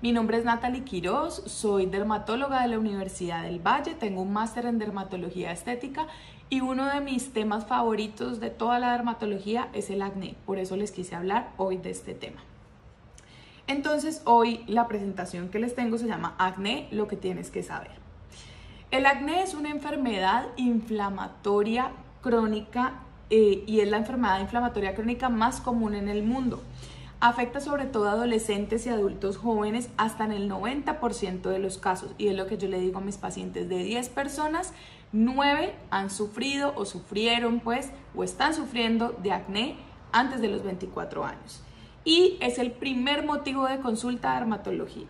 Mi nombre es Natalie Quiroz, soy dermatóloga de la Universidad del Valle, tengo un máster en dermatología estética y uno de mis temas favoritos de toda la dermatología es el acné, por eso les quise hablar hoy de este tema. Entonces hoy la presentación que les tengo se llama Acné, lo que tienes que saber. El acné es una enfermedad inflamatoria crónica eh, y es la enfermedad inflamatoria crónica más común en el mundo. Afecta sobre todo a adolescentes y adultos jóvenes hasta en el 90% de los casos. Y es lo que yo le digo a mis pacientes, de 10 personas, 9 han sufrido o sufrieron pues o están sufriendo de acné antes de los 24 años. Y es el primer motivo de consulta de dermatología.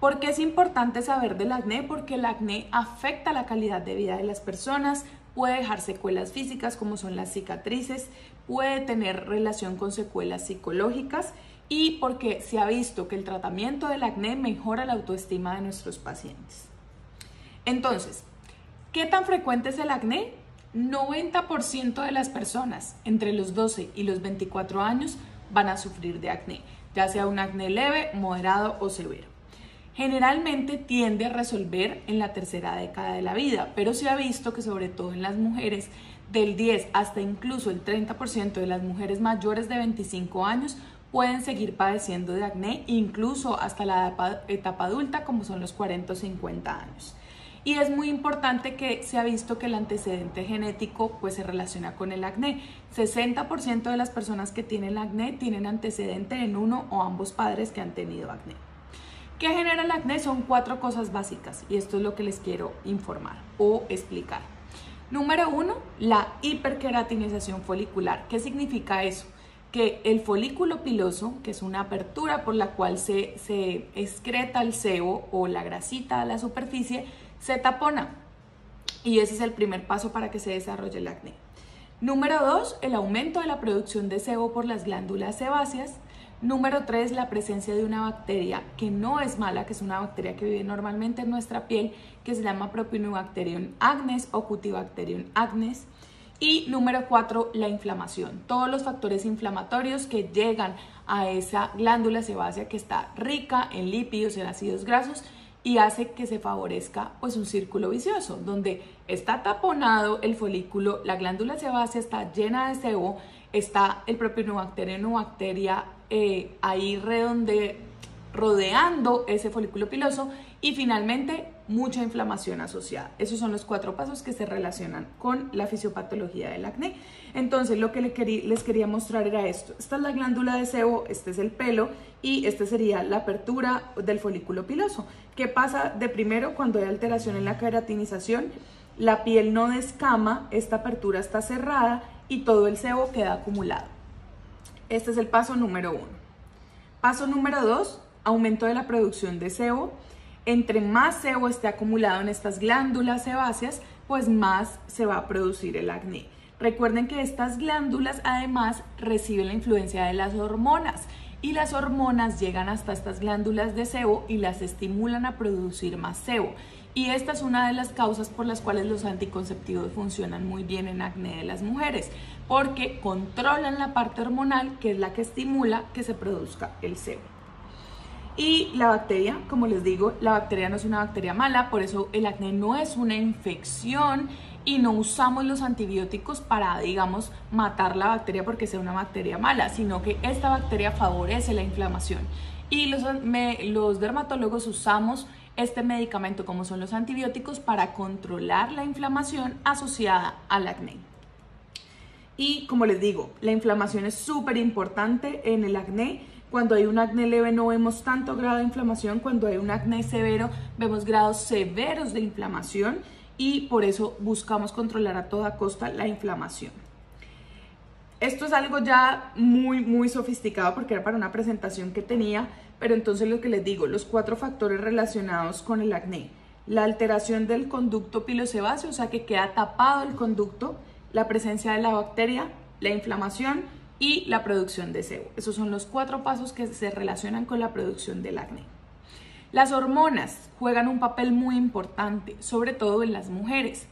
¿Por qué es importante saber del acné? Porque el acné afecta la calidad de vida de las personas, puede dejar secuelas físicas como son las cicatrices, puede tener relación con secuelas psicológicas y porque se ha visto que el tratamiento del acné mejora la autoestima de nuestros pacientes. Entonces, ¿qué tan frecuente es el acné? 90% de las personas entre los 12 y los 24 años van a sufrir de acné, ya sea un acné leve, moderado o severo generalmente tiende a resolver en la tercera década de la vida, pero se ha visto que sobre todo en las mujeres del 10 hasta incluso el 30% de las mujeres mayores de 25 años pueden seguir padeciendo de acné incluso hasta la etapa adulta como son los 40 o 50 años. Y es muy importante que se ha visto que el antecedente genético pues se relaciona con el acné. 60% de las personas que tienen acné tienen antecedente en uno o ambos padres que han tenido acné. ¿Qué genera el acné? Son cuatro cosas básicas y esto es lo que les quiero informar o explicar. Número uno, la hiperqueratinización folicular. ¿Qué significa eso? Que el folículo piloso, que es una apertura por la cual se, se excreta el sebo o la grasita a la superficie, se tapona. Y ese es el primer paso para que se desarrolle el acné. Número dos, el aumento de la producción de sebo por las glándulas sebáceas. Número 3, la presencia de una bacteria que no es mala, que es una bacteria que vive normalmente en nuestra piel, que se llama Propionibacterium agnes o Cutibacterium agnes. Y número 4, la inflamación. Todos los factores inflamatorios que llegan a esa glándula sebácea que está rica en lípidos, en ácidos grasos y hace que se favorezca pues un círculo vicioso donde está taponado el folículo, la glándula sebácea está llena de sebo, está el Propionibacterium bacteria eh, ahí redonde, rodeando ese folículo piloso y finalmente mucha inflamación asociada. Esos son los cuatro pasos que se relacionan con la fisiopatología del acné. Entonces lo que les quería mostrar era esto. Esta es la glándula de sebo, este es el pelo y esta sería la apertura del folículo piloso. ¿Qué pasa de primero cuando hay alteración en la queratinización? La piel no descama, esta apertura está cerrada y todo el sebo queda acumulado. Este es el paso número uno. Paso número dos, aumento de la producción de sebo. Entre más sebo esté acumulado en estas glándulas sebáceas, pues más se va a producir el acné. Recuerden que estas glándulas además reciben la influencia de las hormonas y las hormonas llegan hasta estas glándulas de sebo y las estimulan a producir más sebo. Y esta es una de las causas por las cuales los anticonceptivos funcionan muy bien en acné de las mujeres, porque controlan la parte hormonal que es la que estimula que se produzca el sebo. Y la bacteria, como les digo, la bacteria no es una bacteria mala, por eso el acné no es una infección y no usamos los antibióticos para, digamos, matar la bacteria porque sea una bacteria mala, sino que esta bacteria favorece la inflamación. Y los, los dermatólogos usamos este medicamento, como son los antibióticos, para controlar la inflamación asociada al acné. Y como les digo, la inflamación es súper importante en el acné. Cuando hay un acné leve no vemos tanto grado de inflamación, cuando hay un acné severo vemos grados severos de inflamación y por eso buscamos controlar a toda costa la inflamación. Esto es algo ya muy, muy sofisticado porque era para una presentación que tenía, pero entonces lo que les digo, los cuatro factores relacionados con el acné. La alteración del conducto pilosebáceo, o sea que queda tapado el conducto, la presencia de la bacteria, la inflamación y la producción de sebo. Esos son los cuatro pasos que se relacionan con la producción del acné. Las hormonas juegan un papel muy importante, sobre todo en las mujeres.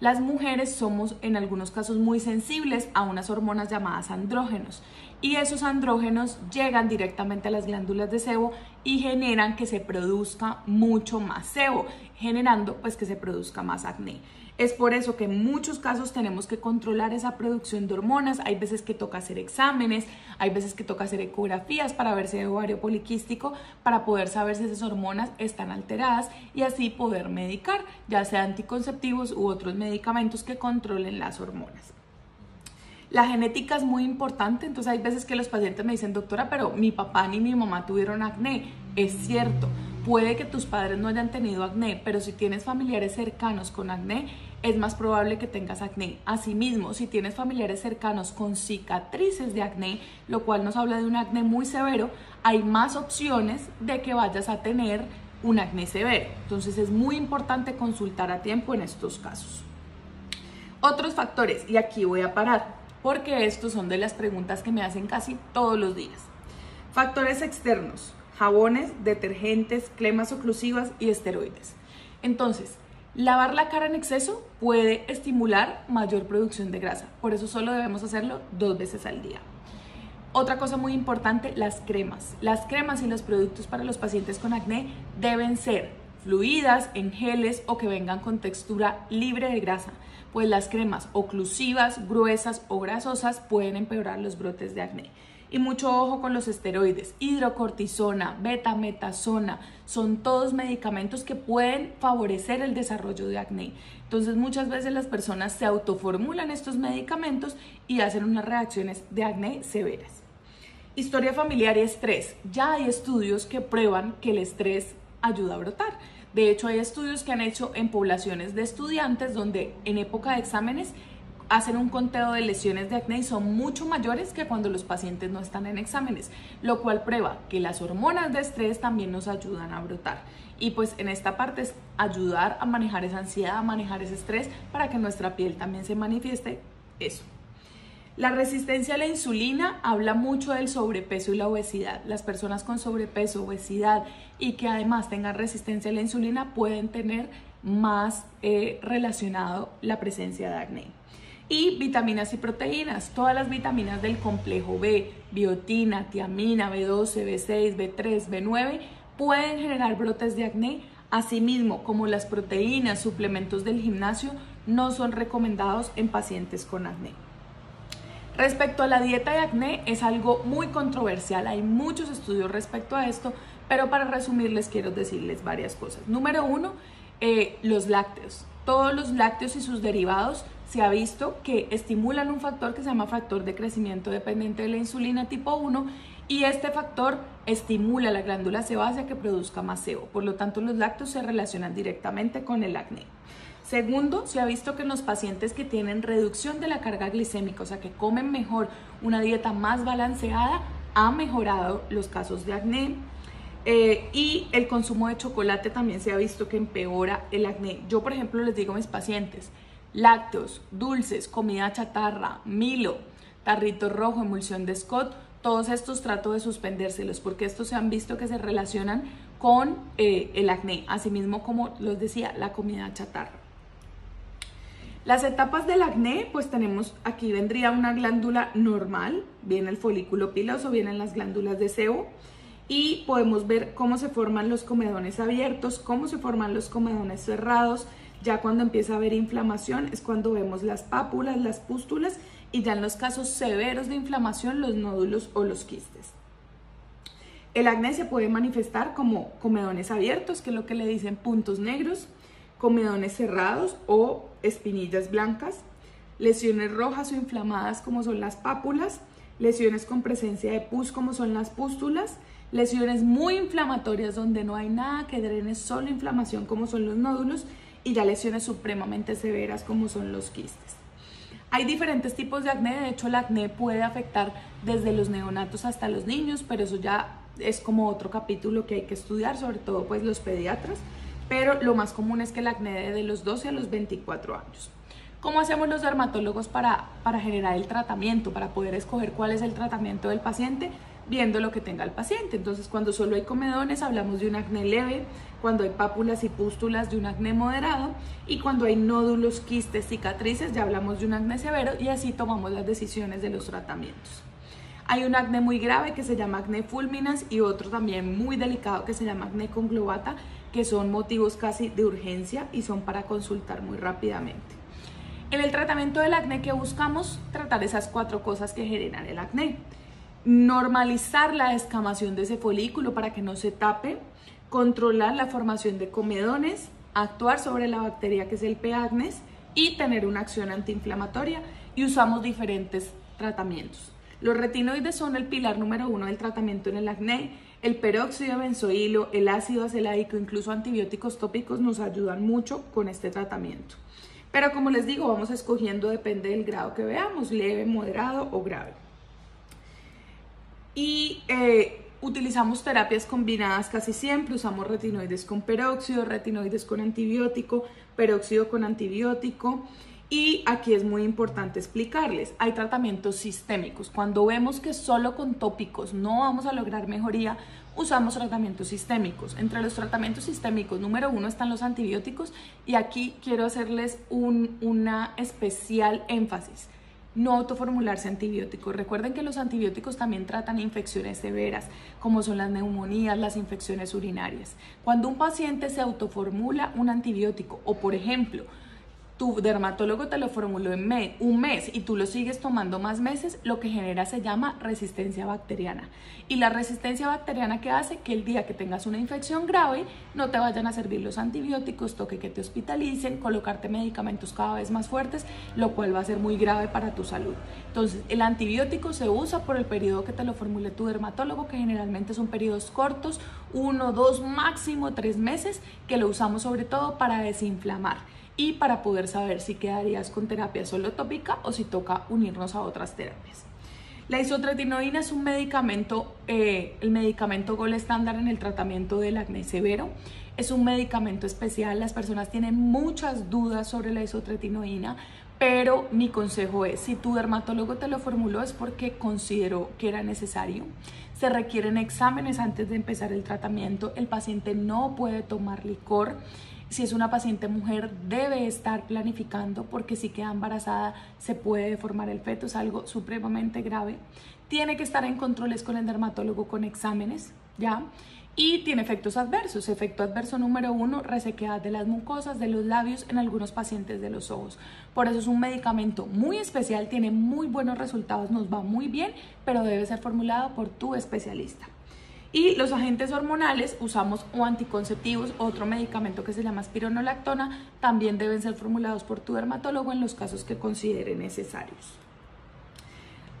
Las mujeres somos en algunos casos muy sensibles a unas hormonas llamadas andrógenos y esos andrógenos llegan directamente a las glándulas de sebo y generan que se produzca mucho más sebo, generando pues que se produzca más acné. Es por eso que en muchos casos tenemos que controlar esa producción de hormonas. Hay veces que toca hacer exámenes, hay veces que toca hacer ecografías para ver si hay ovario poliquístico, para poder saber si esas hormonas están alteradas y así poder medicar, ya sea anticonceptivos u otros medicamentos que controlen las hormonas. La genética es muy importante, entonces hay veces que los pacientes me dicen, doctora, pero mi papá ni mi mamá tuvieron acné. Es cierto, puede que tus padres no hayan tenido acné, pero si tienes familiares cercanos con acné, es más probable que tengas acné. Asimismo, si tienes familiares cercanos con cicatrices de acné, lo cual nos habla de un acné muy severo, hay más opciones de que vayas a tener un acné severo. Entonces es muy importante consultar a tiempo en estos casos. Otros factores, y aquí voy a parar, porque estos son de las preguntas que me hacen casi todos los días. Factores externos, jabones, detergentes, cremas oclusivas y esteroides. Entonces, Lavar la cara en exceso puede estimular mayor producción de grasa, por eso solo debemos hacerlo dos veces al día. Otra cosa muy importante, las cremas. Las cremas y los productos para los pacientes con acné deben ser fluidas, en geles o que vengan con textura libre de grasa, pues las cremas oclusivas, gruesas o grasosas pueden empeorar los brotes de acné. Y mucho ojo con los esteroides, hidrocortisona, betametasona, son todos medicamentos que pueden favorecer el desarrollo de acné. Entonces muchas veces las personas se autoformulan estos medicamentos y hacen unas reacciones de acné severas. Historia familiar y estrés. Ya hay estudios que prueban que el estrés ayuda a brotar. De hecho, hay estudios que han hecho en poblaciones de estudiantes donde en época de exámenes hacen un conteo de lesiones de acné y son mucho mayores que cuando los pacientes no están en exámenes, lo cual prueba que las hormonas de estrés también nos ayudan a brotar. Y pues en esta parte es ayudar a manejar esa ansiedad, a manejar ese estrés para que nuestra piel también se manifieste eso. La resistencia a la insulina habla mucho del sobrepeso y la obesidad. Las personas con sobrepeso, obesidad y que además tengan resistencia a la insulina pueden tener más eh, relacionado la presencia de acné y vitaminas y proteínas. Todas las vitaminas del complejo B, biotina, tiamina, B12, B6, B3, B9 pueden generar brotes de acné, asimismo como las proteínas, suplementos del gimnasio no son recomendados en pacientes con acné. Respecto a la dieta de acné es algo muy controversial, hay muchos estudios respecto a esto, pero para resumirles quiero decirles varias cosas. Número uno, eh, los lácteos. Todos los lácteos y sus derivados se ha visto que estimulan un factor que se llama factor de crecimiento dependiente de la insulina tipo 1 y este factor estimula la glándula sebácea que produzca más sebo. Por lo tanto, los lácteos se relacionan directamente con el acné. Segundo, se ha visto que en los pacientes que tienen reducción de la carga glicémica, o sea, que comen mejor, una dieta más balanceada, ha mejorado los casos de acné. Eh, y el consumo de chocolate también se ha visto que empeora el acné. Yo, por ejemplo, les digo a mis pacientes, lácteos, dulces, comida chatarra, Milo, tarrito rojo, emulsión de Scott, todos estos trato de suspendérselos porque estos se han visto que se relacionan con eh, el acné, asimismo como los decía, la comida chatarra. Las etapas del acné, pues tenemos, aquí vendría una glándula normal, viene el folículo piloso, vienen las glándulas de sebo y podemos ver cómo se forman los comedones abiertos, cómo se forman los comedones cerrados, ya cuando empieza a haber inflamación es cuando vemos las pápulas, las pústulas y ya en los casos severos de inflamación los nódulos o los quistes. El acné se puede manifestar como comedones abiertos, que es lo que le dicen puntos negros, comedones cerrados o espinillas blancas, lesiones rojas o inflamadas como son las pápulas, lesiones con presencia de pus como son las pústulas, lesiones muy inflamatorias donde no hay nada que drene, solo inflamación como son los nódulos y ya lesiones supremamente severas como son los quistes. Hay diferentes tipos de acné, de hecho el acné puede afectar desde los neonatos hasta los niños, pero eso ya es como otro capítulo que hay que estudiar, sobre todo pues los pediatras, pero lo más común es que el acné de los 12 a los 24 años. ¿Cómo hacemos los dermatólogos para, para generar el tratamiento, para poder escoger cuál es el tratamiento del paciente? Viendo lo que tenga el paciente. Entonces, cuando solo hay comedones, hablamos de un acné leve, cuando hay pápulas y pústulas, de un acné moderado, y cuando hay nódulos, quistes, cicatrices, ya hablamos de un acné severo, y así tomamos las decisiones de los tratamientos. Hay un acné muy grave que se llama acné fulminans y otro también muy delicado que se llama acné conglobata, que son motivos casi de urgencia y son para consultar muy rápidamente. En el tratamiento del acné que buscamos tratar esas cuatro cosas que generan el acné. Normalizar la descamación de ese folículo para que no se tape, controlar la formación de comedones, actuar sobre la bacteria que es el P. agnes y tener una acción antiinflamatoria y usamos diferentes tratamientos. Los retinoides son el pilar número uno del tratamiento en el acné. El peróxido de benzoilo, el ácido acelaico, incluso antibióticos tópicos nos ayudan mucho con este tratamiento. Pero como les digo, vamos escogiendo, depende del grado que veamos, leve, moderado o grave. Y eh, utilizamos terapias combinadas casi siempre, usamos retinoides con peróxido, retinoides con antibiótico, peróxido con antibiótico. Y aquí es muy importante explicarles, hay tratamientos sistémicos. Cuando vemos que solo con tópicos no vamos a lograr mejoría, usamos tratamientos sistémicos. Entre los tratamientos sistémicos, número uno están los antibióticos y aquí quiero hacerles un una especial énfasis. No autoformularse antibióticos. Recuerden que los antibióticos también tratan infecciones severas, como son las neumonías, las infecciones urinarias. Cuando un paciente se autoformula un antibiótico o, por ejemplo, tu dermatólogo te lo formuló en un mes y tú lo sigues tomando más meses, lo que genera se llama resistencia bacteriana. Y la resistencia bacteriana que hace que el día que tengas una infección grave no te vayan a servir los antibióticos, toque que te hospitalicen, colocarte medicamentos cada vez más fuertes, lo cual va a ser muy grave para tu salud. Entonces, el antibiótico se usa por el periodo que te lo formule tu dermatólogo, que generalmente son periodos cortos, uno, dos, máximo tres meses, que lo usamos sobre todo para desinflamar y para poder saber si quedarías con terapia solo tópica o si toca unirnos a otras terapias. La isotretinoína es un medicamento, eh, el medicamento gol estándar en el tratamiento del acné severo. Es un medicamento especial, las personas tienen muchas dudas sobre la isotretinoína, pero mi consejo es, si tu dermatólogo te lo formuló es porque consideró que era necesario. Se requieren exámenes antes de empezar el tratamiento, el paciente no puede tomar licor si es una paciente mujer, debe estar planificando porque si queda embarazada se puede deformar el feto, es algo supremamente grave. Tiene que estar en controles con el dermatólogo con exámenes, ¿ya? Y tiene efectos adversos. Efecto adverso número uno, resequedad de las mucosas, de los labios en algunos pacientes de los ojos. Por eso es un medicamento muy especial, tiene muy buenos resultados, nos va muy bien, pero debe ser formulado por tu especialista. Y los agentes hormonales, usamos o anticonceptivos, otro medicamento que se llama espironolactona, también deben ser formulados por tu dermatólogo en los casos que considere necesarios.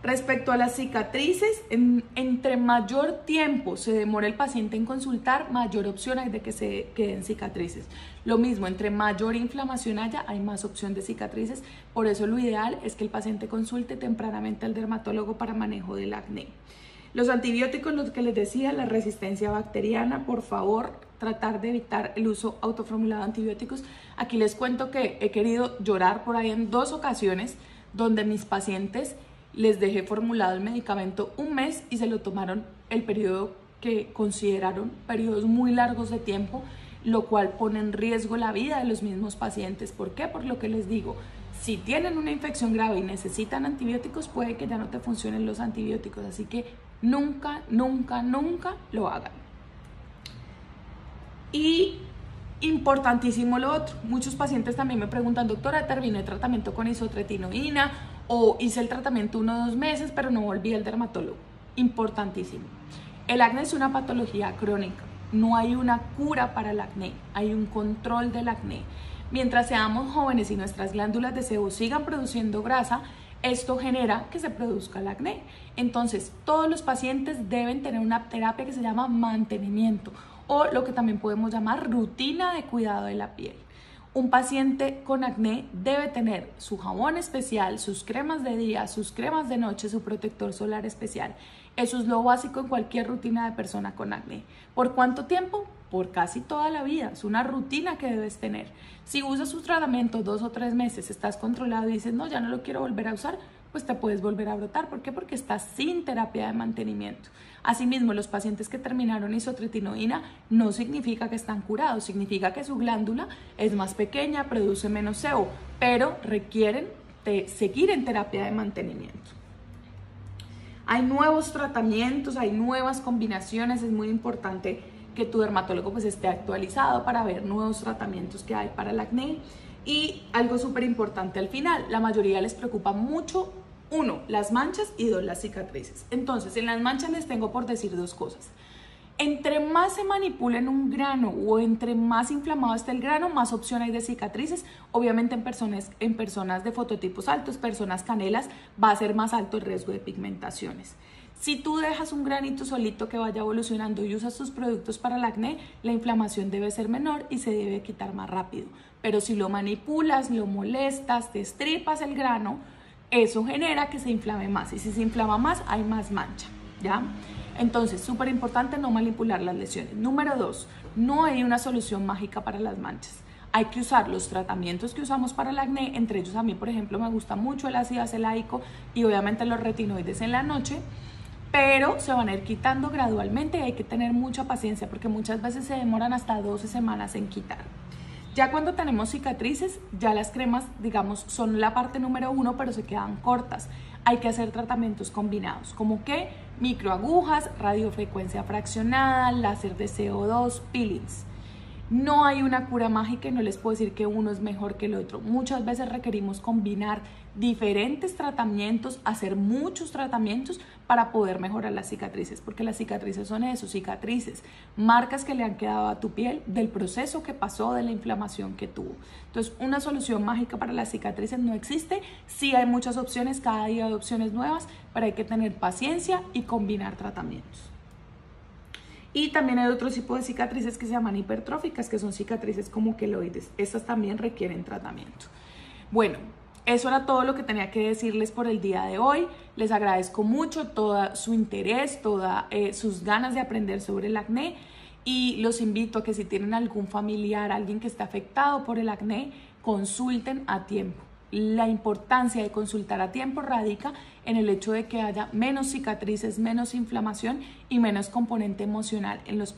Respecto a las cicatrices, entre mayor tiempo se demora el paciente en consultar, mayor opción hay de que se queden cicatrices. Lo mismo, entre mayor inflamación haya, hay más opción de cicatrices. Por eso lo ideal es que el paciente consulte tempranamente al dermatólogo para manejo del acné. Los antibióticos, los que les decía, la resistencia bacteriana, por favor, tratar de evitar el uso autoformulado de antibióticos. Aquí les cuento que he querido llorar por ahí en dos ocasiones donde mis pacientes les dejé formulado el medicamento un mes y se lo tomaron el periodo que consideraron periodos muy largos de tiempo, lo cual pone en riesgo la vida de los mismos pacientes. ¿Por qué? Por lo que les digo, si tienen una infección grave y necesitan antibióticos, puede que ya no te funcionen los antibióticos. Así que Nunca, nunca, nunca lo hagan. Y importantísimo lo otro. Muchos pacientes también me preguntan, doctora, terminé el tratamiento con isotretinoína o hice el tratamiento uno o dos meses, pero no volví al dermatólogo. Importantísimo. El acné es una patología crónica. No hay una cura para el acné, hay un control del acné. Mientras seamos jóvenes y nuestras glándulas de sebo sigan produciendo grasa, esto genera que se produzca el acné. Entonces, todos los pacientes deben tener una terapia que se llama mantenimiento o lo que también podemos llamar rutina de cuidado de la piel. Un paciente con acné debe tener su jabón especial, sus cremas de día, sus cremas de noche, su protector solar especial. Eso es lo básico en cualquier rutina de persona con acné. ¿Por cuánto tiempo? Por casi toda la vida. Es una rutina que debes tener. Si usas su tratamiento dos o tres meses, estás controlado y dices, no, ya no lo quiero volver a usar, pues te puedes volver a brotar. ¿Por qué? Porque estás sin terapia de mantenimiento. Asimismo, los pacientes que terminaron isotretinoína no significa que están curados, significa que su glándula es más pequeña, produce menos sebo, pero requieren de seguir en terapia de mantenimiento. Hay nuevos tratamientos, hay nuevas combinaciones, es muy importante que tu dermatólogo pues esté actualizado para ver nuevos tratamientos que hay para el acné. Y algo súper importante al final, la mayoría les preocupa mucho, uno, las manchas y dos, las cicatrices. Entonces, en las manchas les tengo por decir dos cosas. Entre más se en un grano o entre más inflamado esté el grano, más opción hay de cicatrices. Obviamente en personas, en personas de fototipos altos, personas canelas, va a ser más alto el riesgo de pigmentaciones. Si tú dejas un granito solito que vaya evolucionando y usas tus productos para el acné, la inflamación debe ser menor y se debe quitar más rápido. Pero si lo manipulas, lo molestas, te estripas el grano, eso genera que se inflame más. Y si se inflama más, hay más mancha. ¿Ya? Entonces, súper importante no manipular las lesiones. Número dos, no hay una solución mágica para las manchas. Hay que usar los tratamientos que usamos para el acné, entre ellos a mí, por ejemplo, me gusta mucho el ácido acelaico y obviamente los retinoides en la noche pero se van a ir quitando gradualmente y hay que tener mucha paciencia porque muchas veces se demoran hasta 12 semanas en quitar. Ya cuando tenemos cicatrices, ya las cremas, digamos, son la parte número uno, pero se quedan cortas. Hay que hacer tratamientos combinados, como que microagujas, radiofrecuencia fraccionada, láser de CO2, peelings. No hay una cura mágica y no les puedo decir que uno es mejor que el otro. Muchas veces requerimos combinar diferentes tratamientos, hacer muchos tratamientos para poder mejorar las cicatrices, porque las cicatrices son eso, cicatrices, marcas que le han quedado a tu piel del proceso que pasó, de la inflamación que tuvo. Entonces, una solución mágica para las cicatrices no existe. Sí hay muchas opciones, cada día hay opciones nuevas, pero hay que tener paciencia y combinar tratamientos. Y también hay otro tipo de cicatrices que se llaman hipertróficas, que son cicatrices como queloides. Estas también requieren tratamiento. Bueno, eso era todo lo que tenía que decirles por el día de hoy. Les agradezco mucho todo su interés, todas eh, sus ganas de aprender sobre el acné y los invito a que si tienen algún familiar, alguien que está afectado por el acné, consulten a tiempo. La importancia de consultar a tiempo radica en el hecho de que haya menos cicatrices, menos inflamación y menos componente emocional en los